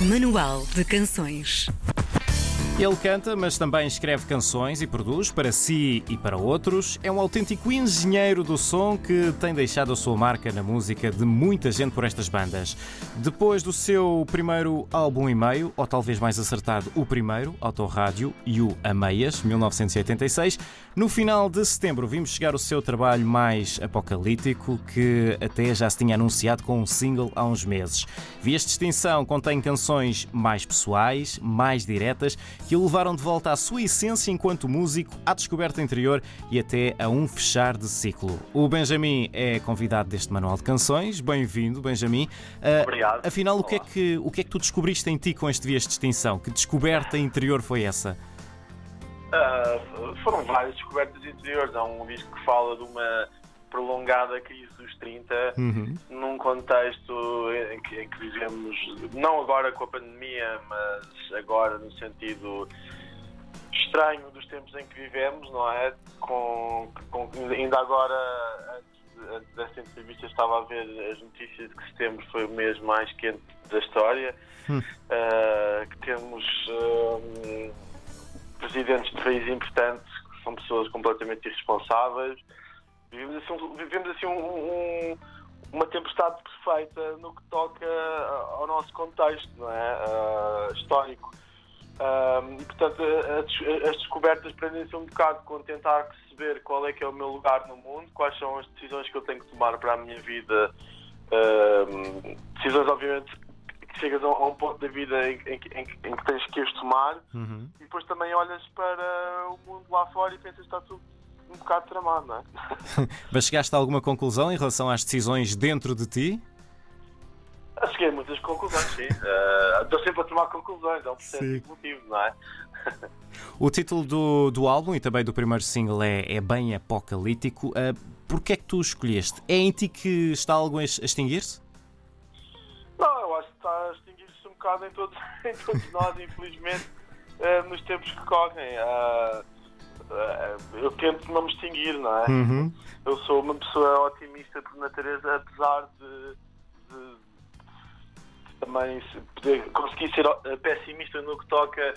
Manual de Canções. Ele canta, mas também escreve canções e produz para si e para outros. É um autêntico engenheiro do som que tem deixado a sua marca na música de muita gente por estas bandas. Depois do seu primeiro álbum e meio, ou talvez mais acertado, o primeiro, Autorádio e o Ameias, 1986, no final de setembro vimos chegar o seu trabalho mais apocalíptico, que até já se tinha anunciado com um single há uns meses. Vias de Extinção contém canções mais pessoais, mais diretas que o levaram de volta à sua essência enquanto músico, à descoberta interior e até a um fechar de ciclo. O Benjamin é convidado deste manual de canções. Bem-vindo, Benjamin. Uh, Obrigado. Afinal, o que, é que, o que é que tu descobriste em ti com este Vias de Extinção? Que descoberta interior foi essa? Uh, foram várias descobertas interiores. Há um disco que fala de uma prolongada crise dos 30, uhum. num contexto em que, em que, vivemos, não agora com a pandemia, mas agora no sentido estranho dos tempos em que vivemos, não é? Com, com ainda agora, antes, antes desta entrevista, estava a ver as notícias de que setembro foi o mês mais quente da história, uhum. uh, que temos uh, presidentes de países importantes que são pessoas completamente irresponsáveis Vivemos assim, vivemos assim um, um, uma tempestade perfeita no que toca ao nosso contexto não é? Uh, histórico. Uh, e, portanto, as, as descobertas prendem-se um bocado com tentar perceber qual é que é o meu lugar no mundo, quais são as decisões que eu tenho que tomar para a minha vida. Uh, decisões, obviamente, que chegas a um, ponto da vida em, em, em, em que tens que as tomar uhum. e depois também olhas para o mundo lá fora e pensas que está tudo um bocado tramado, não é? Mas chegaste a alguma conclusão em relação às decisões dentro de ti? Cheguei a muitas conclusões, sim. Uh, estou sempre a tomar conclusões, é um processo evolutivo, não é? o título do, do álbum e também do primeiro single é, é bem apocalíptico. Uh, Porquê é que tu escolheste? É em ti que está algo a extinguir-se? Não, eu acho que está a extinguir-se um bocado em todos, em todos nós, infelizmente, uh, nos tempos que correm. Uh, eh, eu tento não me extinguir, não é? Uhum. Eu sou uma pessoa otimista por natureza, apesar de, de, de também poder conseguir ser pessimista no que toca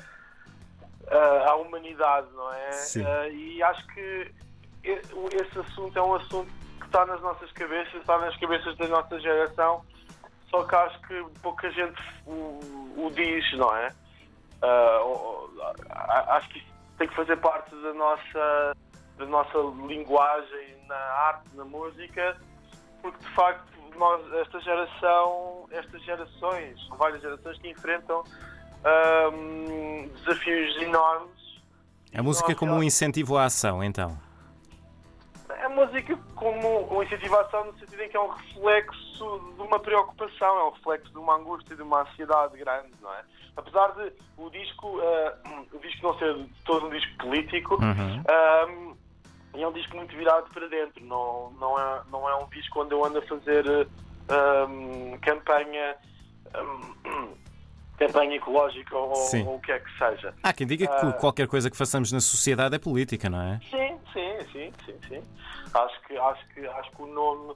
uh, à humanidade, não é? Uh, e acho que esse assunto é um assunto que está nas nossas cabeças, está nas cabeças da nossa geração, só que acho que pouca gente o, o diz, não é? Uh, acho que tem que fazer parte da nossa, da nossa linguagem na arte, na música, porque de facto nós, esta geração, estas gerações, várias gerações que enfrentam um, desafios enormes. A música como um incentivo à ação, então? A música como um incentivo à ação no sentido em que é um reflexo de uma preocupação, é um reflexo de uma angústia, de uma ansiedade grande, não é? apesar de o disco, uh, disco não ser todo um disco político, uhum. um, é um disco muito virado para dentro, não, não, é, não é um disco onde eu ando a fazer um, campanha. Um, campanha ecológica ou, ou, o que é que seja. Há quem diga que uh, qualquer coisa que façamos na sociedade é política, não é? Sim, sim, sim, sim, sim. Acho que, acho que, acho que o nome,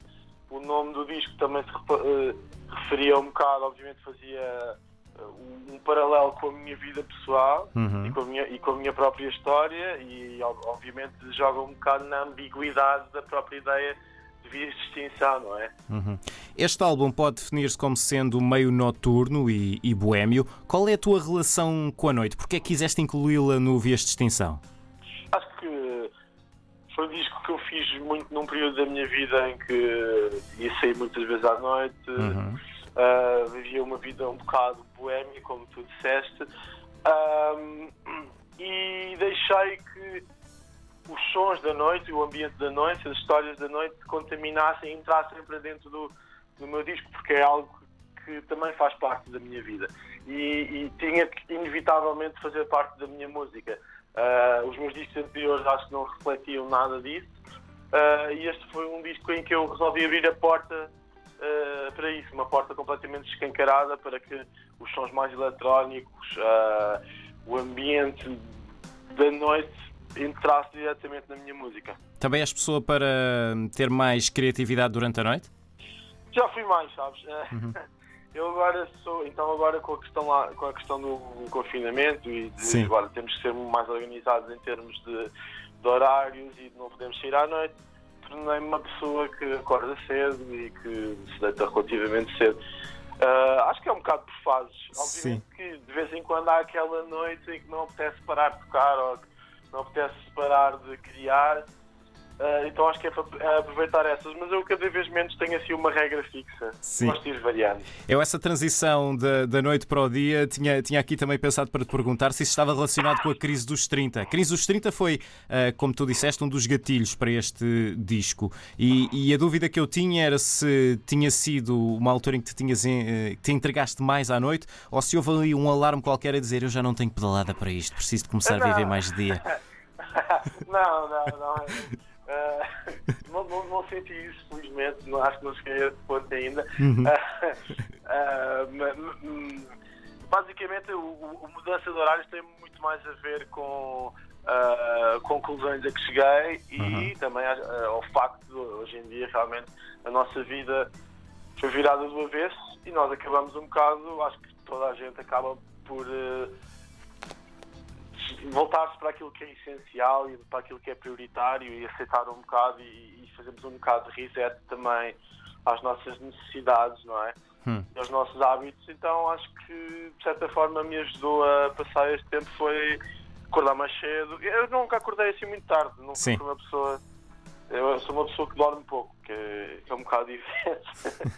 o nome do disco também se uh, referia um bocado, obviamente fazia um paralelo com a minha vida pessoal uhum. e, com a minha, e com a minha própria história e obviamente joga um bocado na ambiguidade da própria ideia de vias de extinção, não é? Uhum. Este álbum pode definir-se como sendo meio noturno e, e boêmio. Qual é a tua relação com a noite? Porquê é que quiseste incluí-la no Vias de Extinção? Acho que foi um disco que eu fiz muito num período da minha vida em que ia sair muitas vezes à noite. Uhum uh, vivia uma vida um bocado boémia, como tu disseste, um, e deixei que os sons da noite, o ambiente da noite, as histórias da noite contaminassem e entrassem para dentro do, do meu disco, porque é algo que também faz parte da minha vida. E, e tinha que inevitavelmente fazer parte da minha música. Uh, os meus discos anteriores acho que não refletiam nada disso. Uh, e este foi um disco em que eu resolvi abrir a porta uh, para isso, uma porta completamente escancarada para que os sons mais eletrónicos, uh, o ambiente da noite entrasse diretamente na minha música. Também és pessoa para ter mais criatividade durante a noite? Já fui mais, sabes? Uhum. eu agora sou, então agora com a questão lá, com a questão do confinamento e de, Sim. agora temos que ser mais organizados em termos de, de horários e de não podemos sair à noite, tornei-me uma pessoa que acorda cedo e que se deita relativamente cedo. Uh, acho que é um bocado por fases. Obviamente Sim. que de vez em quando há aquela noite em que não apetece parar de tocar ou que não apetece parar de criar Uh, então acho que é para aproveitar essas, mas eu cada vez menos tenho assim uma regra fixa. Sim. Gosto de ir variando. Eu essa transição da, da noite para o dia tinha, tinha aqui também pensado para te perguntar se isso estava relacionado com a crise dos 30. A crise dos 30 foi, uh, como tu disseste, um dos gatilhos para este disco. E, e, a dúvida que eu tinha era se tinha sido uma altura em que te, tinhas, uh, te entregaste mais à noite ou se houve ali um alarme qualquer a dizer eu já não tenho pedalada para isto, preciso de começar não. a viver mais de dia. não, não, não. Uh, não, senti isso, felizmente, não, acho que não cheguei a esse ponto ainda. Uhum. Uh, basicamente, o, o, mudança de horários tem muito mais a ver com uh, conclusões a que cheguei e uhum. também ao facto de hoje em dia realmente a nossa vida foi virada do avesso e nós acabamos um bocado, acho que toda a gente acaba por voltar-se para aquilo que é essencial e para aquilo que é prioritário e aceitar um bocado e, e fazermos um bocado de reset também às nossas necessidades, não é? Hum. Aos nossos hábitos. Então acho que de certa forma me ajudou a passar este tempo foi acordar mais cedo. Eu nunca acordei assim muito tarde, nunca Sim. fui uma pessoa. Eu sou uma pessoa que dorme pouco, que é um bocado diferente.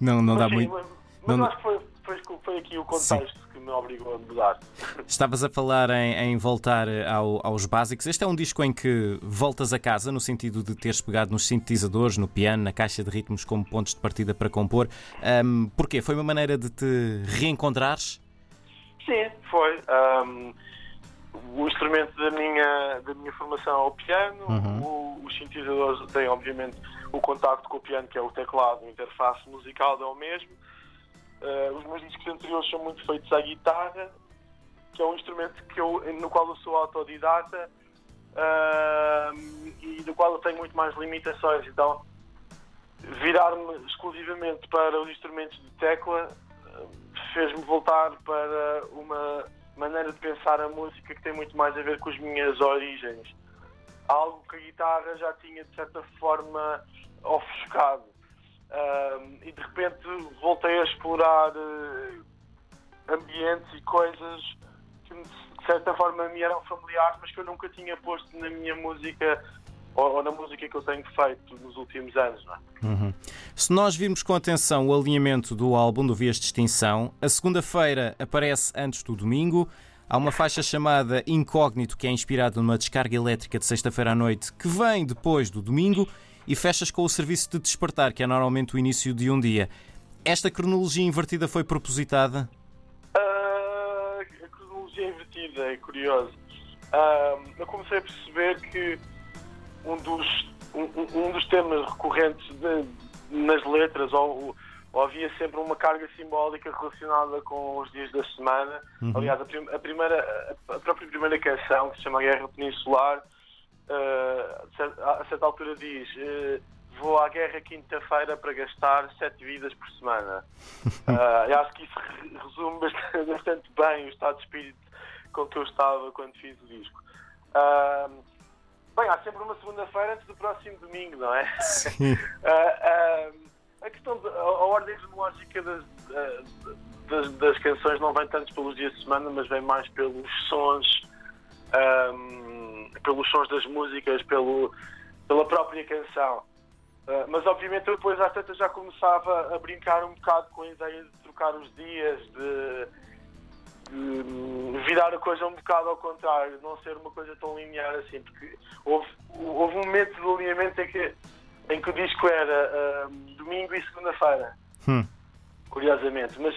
não, não mas, dá sim, muito. Mas, mas não... acho que foi, foi, foi aqui o contexto. Sim me obrigou a mudar. Estavas a falar em, em voltar ao, aos básicos. Este é um disco em que voltas a casa, no sentido de teres pegado nos sintetizadores, no piano, na caixa de ritmos como pontos de partida para compor. Um, porquê? Foi uma maneira de te reencontrares? Sim, foi. Um, o instrumento da minha, da minha formação é o piano, uhum. o, os sintetizadores têm, obviamente, o contacto com o piano, que é o teclado, a interface musical é o mesmo. Uh, os meus discos anteriores são muito feitos à guitarra, que é um instrumento que eu, no qual eu sou autodidata uh, e do qual eu tenho muito mais limitações. Então, virar-me exclusivamente para os instrumentos de tecla uh, fez-me voltar para uma maneira de pensar a música que tem muito mais a ver com as minhas origens. Algo que a guitarra já tinha, de certa forma, ofuscado e de repente voltei a explorar uh, ambientes e coisas que de certa forma me eram familiares, mas que eu nunca tinha posto na minha música ou, ou na música que eu tenho feito nos últimos anos. É? Uhum. Se nós virmos com atenção o alinhamento do álbum do Vias de Extinção, a segunda-feira aparece antes do domingo. Há uma faixa chamada Incógnito, que é inspirada numa descarga elétrica de sexta-feira à noite, que vem depois do domingo e fechas com o serviço de despertar, que é normalmente o início de um dia. Esta cronologia invertida foi propositada? Uh, a cronologia invertida é curioso. Uh, eu comecei a perceber que um dos, um, um dos temas recorrentes de, nas letras, ou, ou, havia sempre uma carga simbólica relacionada com os dias da semana. Uhum. Aliás, a, prim, a, primeira, a própria primeira canção, que se chama Guerra Peninsular, uh, a certa altura diz uh, vou à guerra quinta-feira para gastar sete vidas por semana. Uh, eu acho que isso resume bastante, bastante, bem o estado de espírito com que eu estava quando fiz o disco. Uh, bem, há sempre uma segunda-feira antes do próximo domingo, não é? Sim. a questão de, a, a ordem cronológica das, das, das, canções não vem tanto pelos dias de semana, mas vem mais pelos sons. Um, pelos sons das músicas, pelo, pela própria canção. Uh, mas obviamente eu depois às tantas já começava a brincar um bocado com a ideia de trocar os dias, de, de virar a coisa um bocado ao contrário, não ser uma coisa tão linear assim, porque houve, houve um momento de alinhamento em que, em que o disco era uh, domingo e segunda-feira, hum. curiosamente, mas,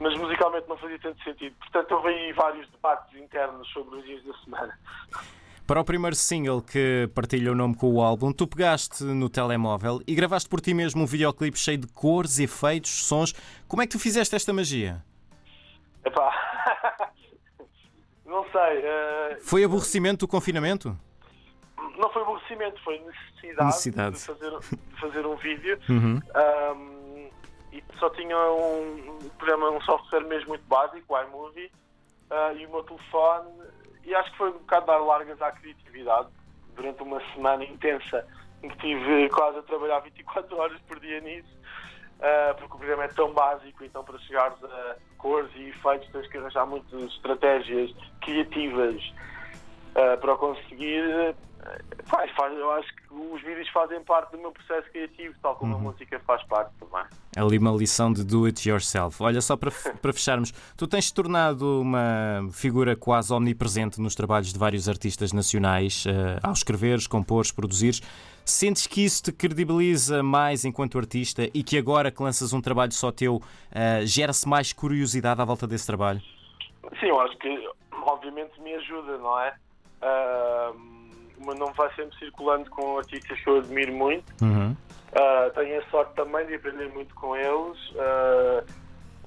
mas musicalmente não fazia tanto sentido. Portanto, houve aí vários debates internos sobre os dias da semana. Para o primeiro single que partilha o nome com o álbum, tu pegaste no telemóvel e gravaste por ti mesmo um videoclipe cheio de cores, efeitos, sons. Como é que tu fizeste esta magia? Epá, não sei. Uh... Foi aborrecimento do confinamento? Não foi aborrecimento, foi necessidade, necessidade. De, fazer, de fazer um vídeo. Uhum. Um, e só tinha um, um programa, um software mesmo muito básico, o iMovie, uh, e o meu telefone, e acho que foi um bocado dar largas à criatividade durante uma semana intensa em que tive quase a trabalhar 24 horas por dia nisso, uh, porque o programa é tão básico, então para chegares a cores e efeitos tens que arranjar muitas estratégias criativas uh, para conseguir. Faz, faz, eu acho que os vídeos fazem parte do meu processo criativo, tal como uhum. a música faz parte também. É ali uma lição de do it yourself. Olha, só para, para fecharmos, tu tens te tornado uma figura quase omnipresente nos trabalhos de vários artistas nacionais, uh, ao escreveres, compores, produzires. Sentes que isso te credibiliza mais enquanto artista e que agora que lanças um trabalho só teu, uh, gera-se mais curiosidade à volta desse trabalho? Sim, eu acho que obviamente me ajuda, não é? Uh o meu nome vai sempre circulando com artistas que eu admiro muito. Uhum. Uh, tenho a sorte também de aprender muito com eles. Uh,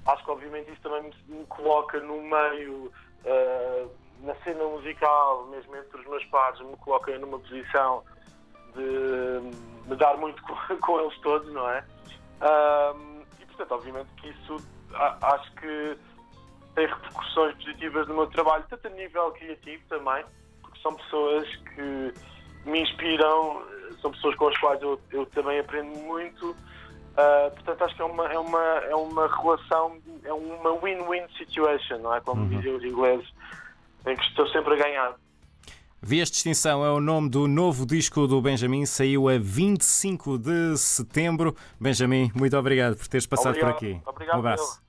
acho que, obviamente, isso também me, me coloca no meio, uh, na cena musical, mesmo entre os meus pares, me coloca numa posição de me dar muito com, com eles todos, não é? e, portanto, obviamente que isso acho que tem repercussões positivas no meu trabalho, tanto a nível criativo também são pessoas que me inspiram, são pessoas com as quais eu, eu também aprendo muito. Uh, portanto, acho que é uma, é uma, é uma relação, é uma win-win situation, não é? Como uhum. dizem os ingleses, em que estou sempre a ganhar. Vias de Extinção é o nome do novo disco do Benjamin, saiu a 25 de setembro. Benjamin, muito obrigado por teres passado obrigado. por aqui. Obrigado, um abraço.